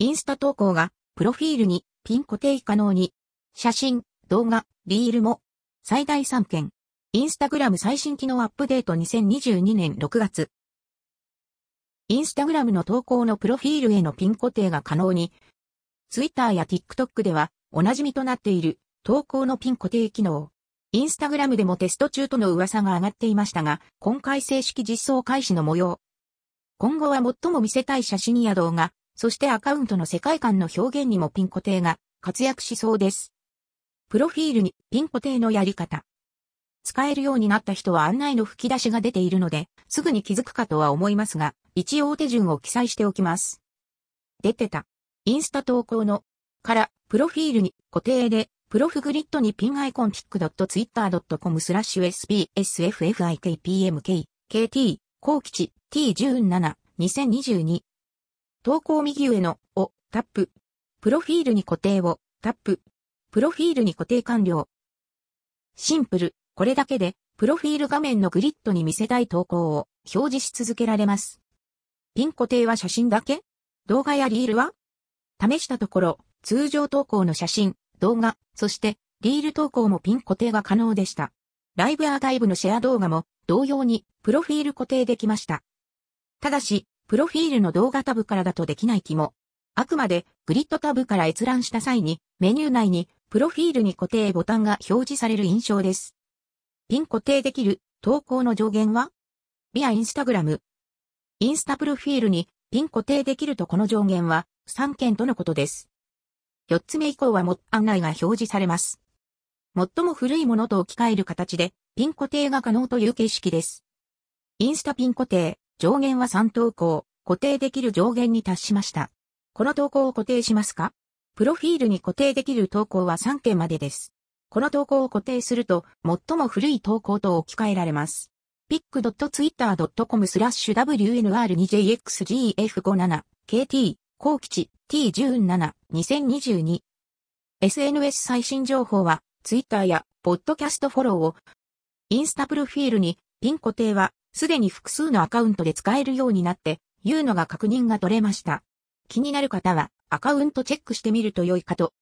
インスタ投稿が、プロフィールにピン固定可能に。写真、動画、リールも。最大3件。インスタグラム最新機能アップデート2022年6月。インスタグラムの投稿のプロフィールへのピン固定が可能に。ツイッターや TikTok ではお馴染みとなっている投稿のピン固定機能。インスタグラムでもテスト中との噂が上がっていましたが、今回正式実装開始の模様。今後は最も見せたい写真や動画、そしてアカウントの世界観の表現にもピン固定が活躍しそうです。プロフィールにピン固定のやり方。使えるようになった人は案内の吹き出しが出ているので、すぐに気づくかとは思いますが、一応手順を記載しておきます。出てた。インスタ投稿の、から、プロフィールに固定で、プロフグリッドにピンアイコン pic.twitter.com スラッシュ sbsffikpmk kt 高吉 t17 2022投稿右上のをタップ。プロフィールに固定をタップ。プロフィールに固定完了。シンプル。これだけで、プロフィール画面のグリッドに見せたい投稿を表示し続けられます。ピン固定は写真だけ？動画やリールは？試したところ、通常投稿の写真、動画、そしてリール投稿もピン固定が可能でした。ライブアーカイブのシェア動画も同様にプロフィール固定できました。ただし、プロフィールの動画タブからだとできない気も。あくまでグリッドタブから閲覧した際にメニュー内にプロフィールに固定ボタンが表示される印象です。ピン固定できる投稿の上限は？ビアインスタグラム。インスタプロフィールにピン固定できるとこの上限は？3件とのことです。4つ目以降はも案内が表示されます。最も古いものと置き換える形でピン固定が可能という形式です。インスタピン固定、上限は3投稿、固定できる上限に達しました。この投稿を固定しますか？プロフィールに固定できる投稿は3件までです。この投稿を固定すると、最も古い投稿と置き換えられます。pic.twitter.com スラッシュ WNR2JXGF57 KT 高吉 T17 2022 SNS 最新情報は Twitter やポッドキャストフォローをインスタプロフィールにピン固定はすでに複数のアカウントで使えるようになっていうのが確認が取れました。気になる方はアカウントチェックしてみると良いかと